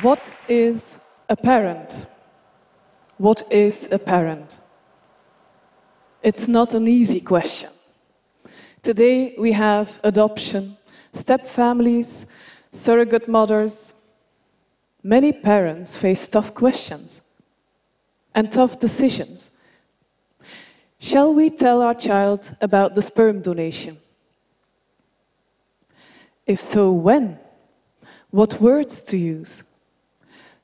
What is a parent? What is a parent? It's not an easy question. Today we have adoption, step families, surrogate mothers. Many parents face tough questions and tough decisions. Shall we tell our child about the sperm donation? If so, when? What words to use?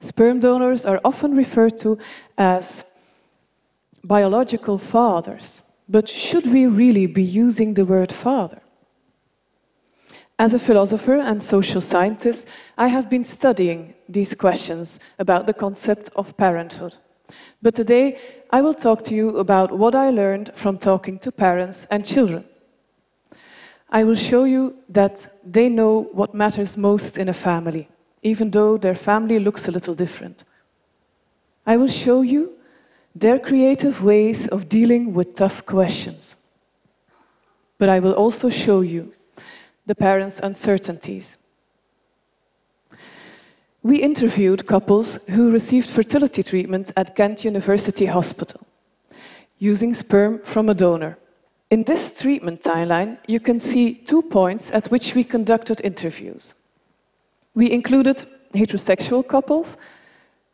Sperm donors are often referred to as biological fathers, but should we really be using the word father? As a philosopher and social scientist, I have been studying these questions about the concept of parenthood. But today, I will talk to you about what I learned from talking to parents and children. I will show you that they know what matters most in a family, even though their family looks a little different. I will show you their creative ways of dealing with tough questions. But I will also show you the parents' uncertainties. We interviewed couples who received fertility treatment at Ghent University Hospital using sperm from a donor. In this treatment timeline, you can see two points at which we conducted interviews. We included heterosexual couples,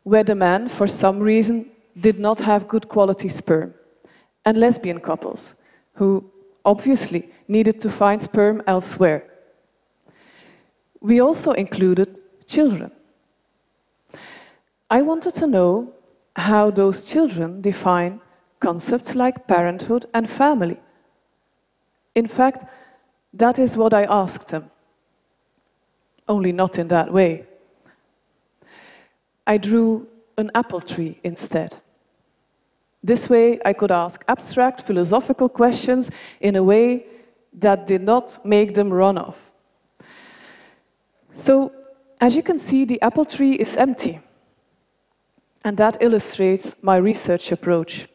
where the man, for some reason, did not have good quality sperm, and lesbian couples, who obviously needed to find sperm elsewhere. We also included children. I wanted to know how those children define concepts like parenthood and family. In fact, that is what I asked them, only not in that way. I drew an apple tree instead. This way, I could ask abstract philosophical questions in a way that did not make them run off. So, as you can see, the apple tree is empty. And that illustrates my research approach.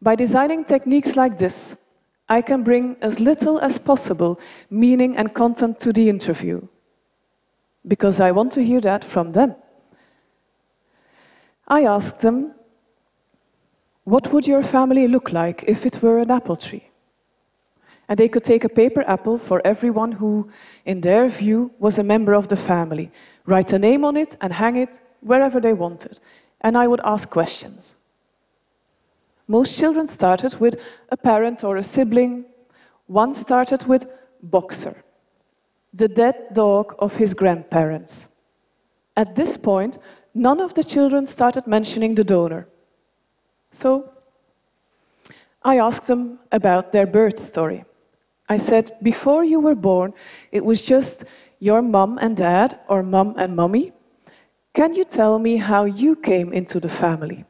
By designing techniques like this, I can bring as little as possible meaning and content to the interview, because I want to hear that from them. I asked them, What would your family look like if it were an apple tree? And they could take a paper apple for everyone who, in their view, was a member of the family, write a name on it, and hang it wherever they wanted. And I would ask questions. Most children started with a parent or a sibling. One started with Boxer, the dead dog of his grandparents. At this point, none of the children started mentioning the donor. So I asked them about their birth story. I said, Before you were born, it was just your mom and dad, or mom and mommy. Can you tell me how you came into the family?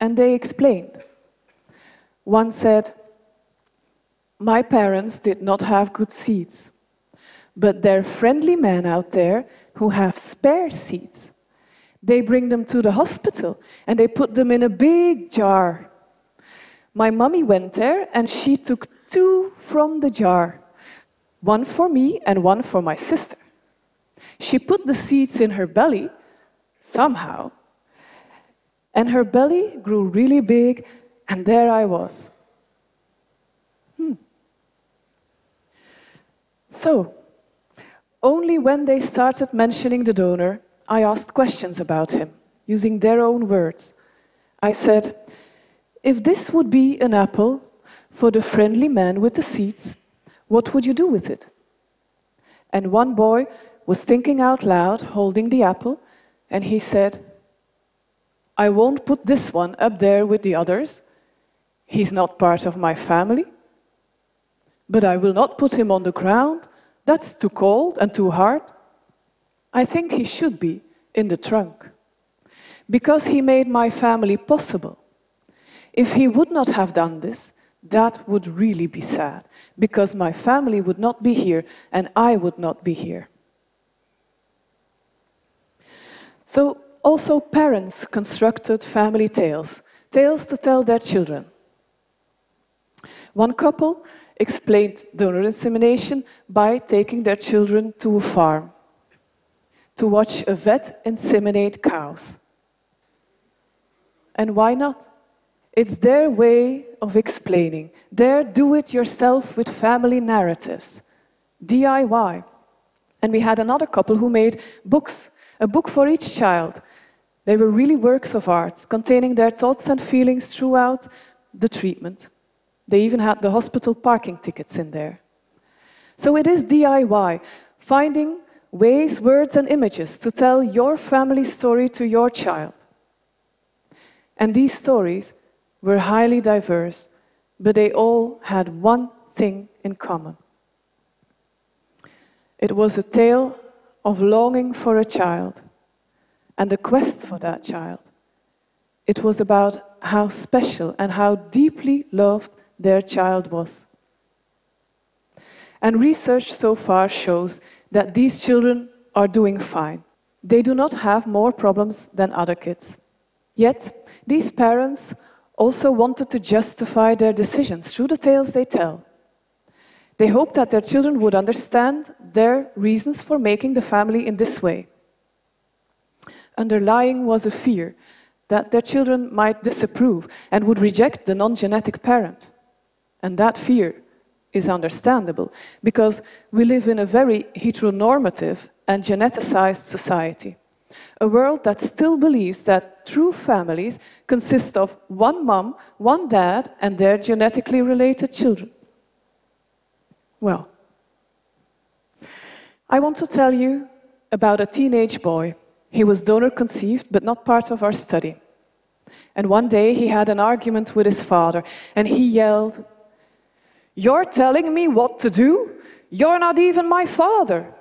and they explained. One said, My parents did not have good seats, but they're friendly men out there who have spare seats. They bring them to the hospital and they put them in a big jar. My mummy went there and she took two from the jar, one for me and one for my sister. She put the seeds in her belly, somehow, and her belly grew really big, and there I was. Hmm. So, only when they started mentioning the donor, I asked questions about him, using their own words. I said, If this would be an apple for the friendly man with the seeds, what would you do with it? And one boy was thinking out loud, holding the apple, and he said, I won't put this one up there with the others. He's not part of my family. But I will not put him on the ground. That's too cold and too hard. I think he should be in the trunk. Because he made my family possible. If he would not have done this, that would really be sad, because my family would not be here and I would not be here. So also, parents constructed family tales, tales to tell their children. One couple explained donor insemination by taking their children to a farm to watch a vet inseminate cows. And why not? It's their way of explaining, their do it yourself with family narratives, DIY. And we had another couple who made books, a book for each child. They were really works of art, containing their thoughts and feelings throughout the treatment. They even had the hospital parking tickets in there. So it is DIY, finding ways, words, and images to tell your family story to your child. And these stories were highly diverse, but they all had one thing in common. It was a tale of longing for a child and a quest for that child. It was about how special and how deeply loved their child was. And research so far shows that these children are doing fine. They do not have more problems than other kids. Yet, these parents also wanted to justify their decisions through the tales they tell. They hoped that their children would understand their reasons for making the family in this way. Underlying was a fear that their children might disapprove and would reject the non genetic parent. And that fear is understandable because we live in a very heteronormative and geneticized society. A world that still believes that true families consist of one mom, one dad, and their genetically related children. Well, I want to tell you about a teenage boy. He was donor conceived, but not part of our study. And one day he had an argument with his father, and he yelled, you're telling me what to do? You're not even my father.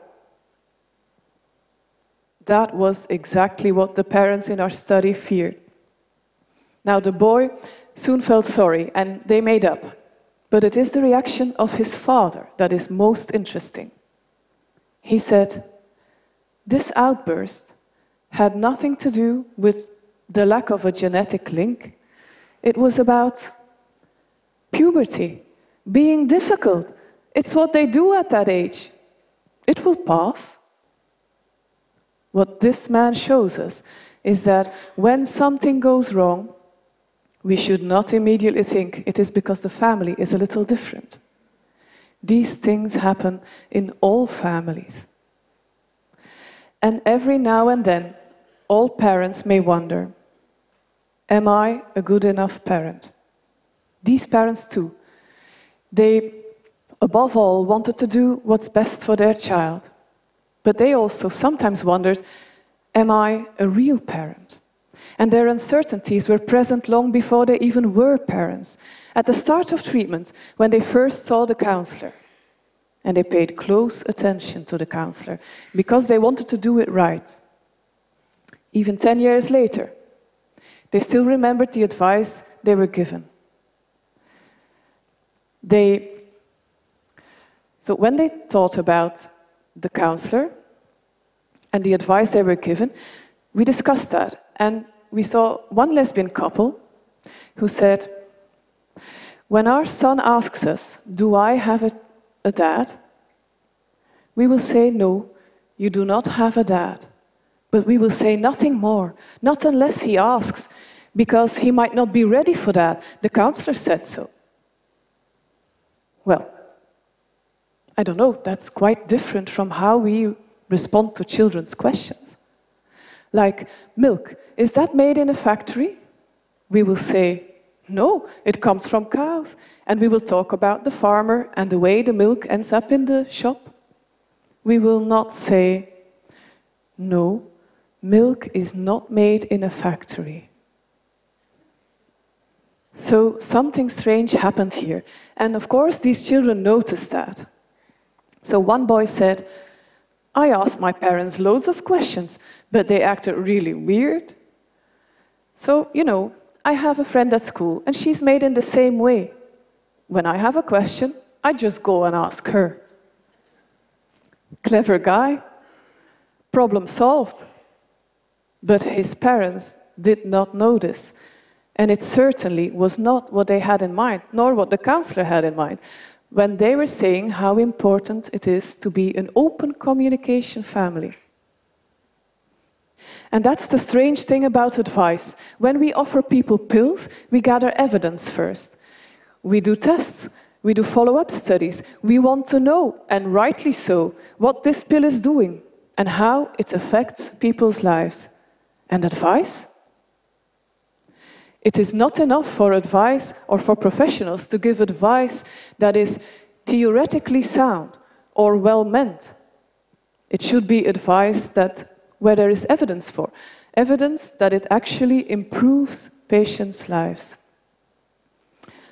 That was exactly what the parents in our study feared. Now, the boy soon felt sorry and they made up. But it is the reaction of his father that is most interesting. He said, This outburst had nothing to do with the lack of a genetic link, it was about puberty being difficult. It's what they do at that age. It will pass. What this man shows us is that when something goes wrong, we should not immediately think it is because the family is a little different. These things happen in all families. And every now and then, all parents may wonder Am I a good enough parent? These parents, too, they, above all, wanted to do what's best for their child. But they also sometimes wondered Am I a real parent? And their uncertainties were present long before they even were parents, at the start of treatment, when they first saw the counselor. And they paid close attention to the counselor because they wanted to do it right. Even 10 years later, they still remembered the advice they were given. They, so when they thought about the counselor and the advice they were given, we discussed that. And we saw one lesbian couple who said, When our son asks us, Do I have a, a dad? we will say, No, you do not have a dad. But we will say nothing more, not unless he asks, because he might not be ready for that. The counselor said so. Well, I don't know, that's quite different from how we respond to children's questions. Like, milk, is that made in a factory? We will say, no, it comes from cows. And we will talk about the farmer and the way the milk ends up in the shop. We will not say, no, milk is not made in a factory. So something strange happened here. And of course, these children noticed that. So one boy said, I asked my parents loads of questions, but they acted really weird. So, you know, I have a friend at school, and she's made in the same way. When I have a question, I just go and ask her. Clever guy. Problem solved. But his parents did not notice and it certainly was not what they had in mind, nor what the counselor had in mind, when they were saying how important it is to be an open communication family. And that's the strange thing about advice. When we offer people pills, we gather evidence first. We do tests, we do follow up studies. We want to know, and rightly so, what this pill is doing and how it affects people's lives. And advice? It is not enough for advice or for professionals to give advice that is theoretically sound or well meant. It should be advice that where there is evidence for, evidence that it actually improves patients' lives.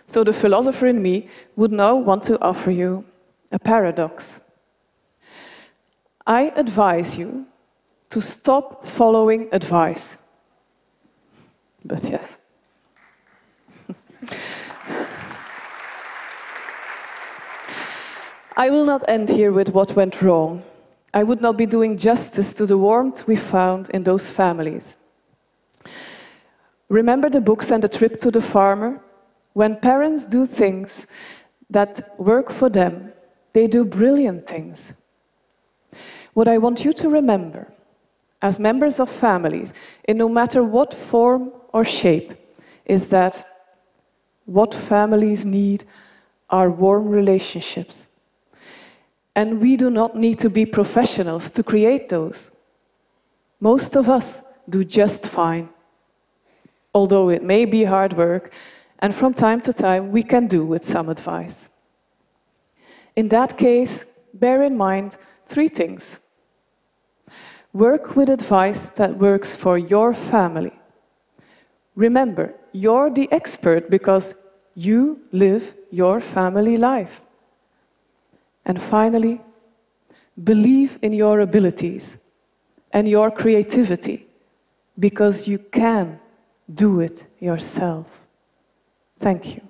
So the philosopher in me would now want to offer you a paradox. I advise you to stop following advice. But yes. I will not end here with what went wrong. I would not be doing justice to the warmth we found in those families. Remember the books and the trip to the farmer? When parents do things that work for them, they do brilliant things. What I want you to remember, as members of families, in no matter what form or shape, is that what families need are warm relationships. And we do not need to be professionals to create those. Most of us do just fine. Although it may be hard work, and from time to time we can do with some advice. In that case, bear in mind three things. Work with advice that works for your family. Remember, you're the expert because you live your family life. And finally, believe in your abilities and your creativity because you can do it yourself. Thank you.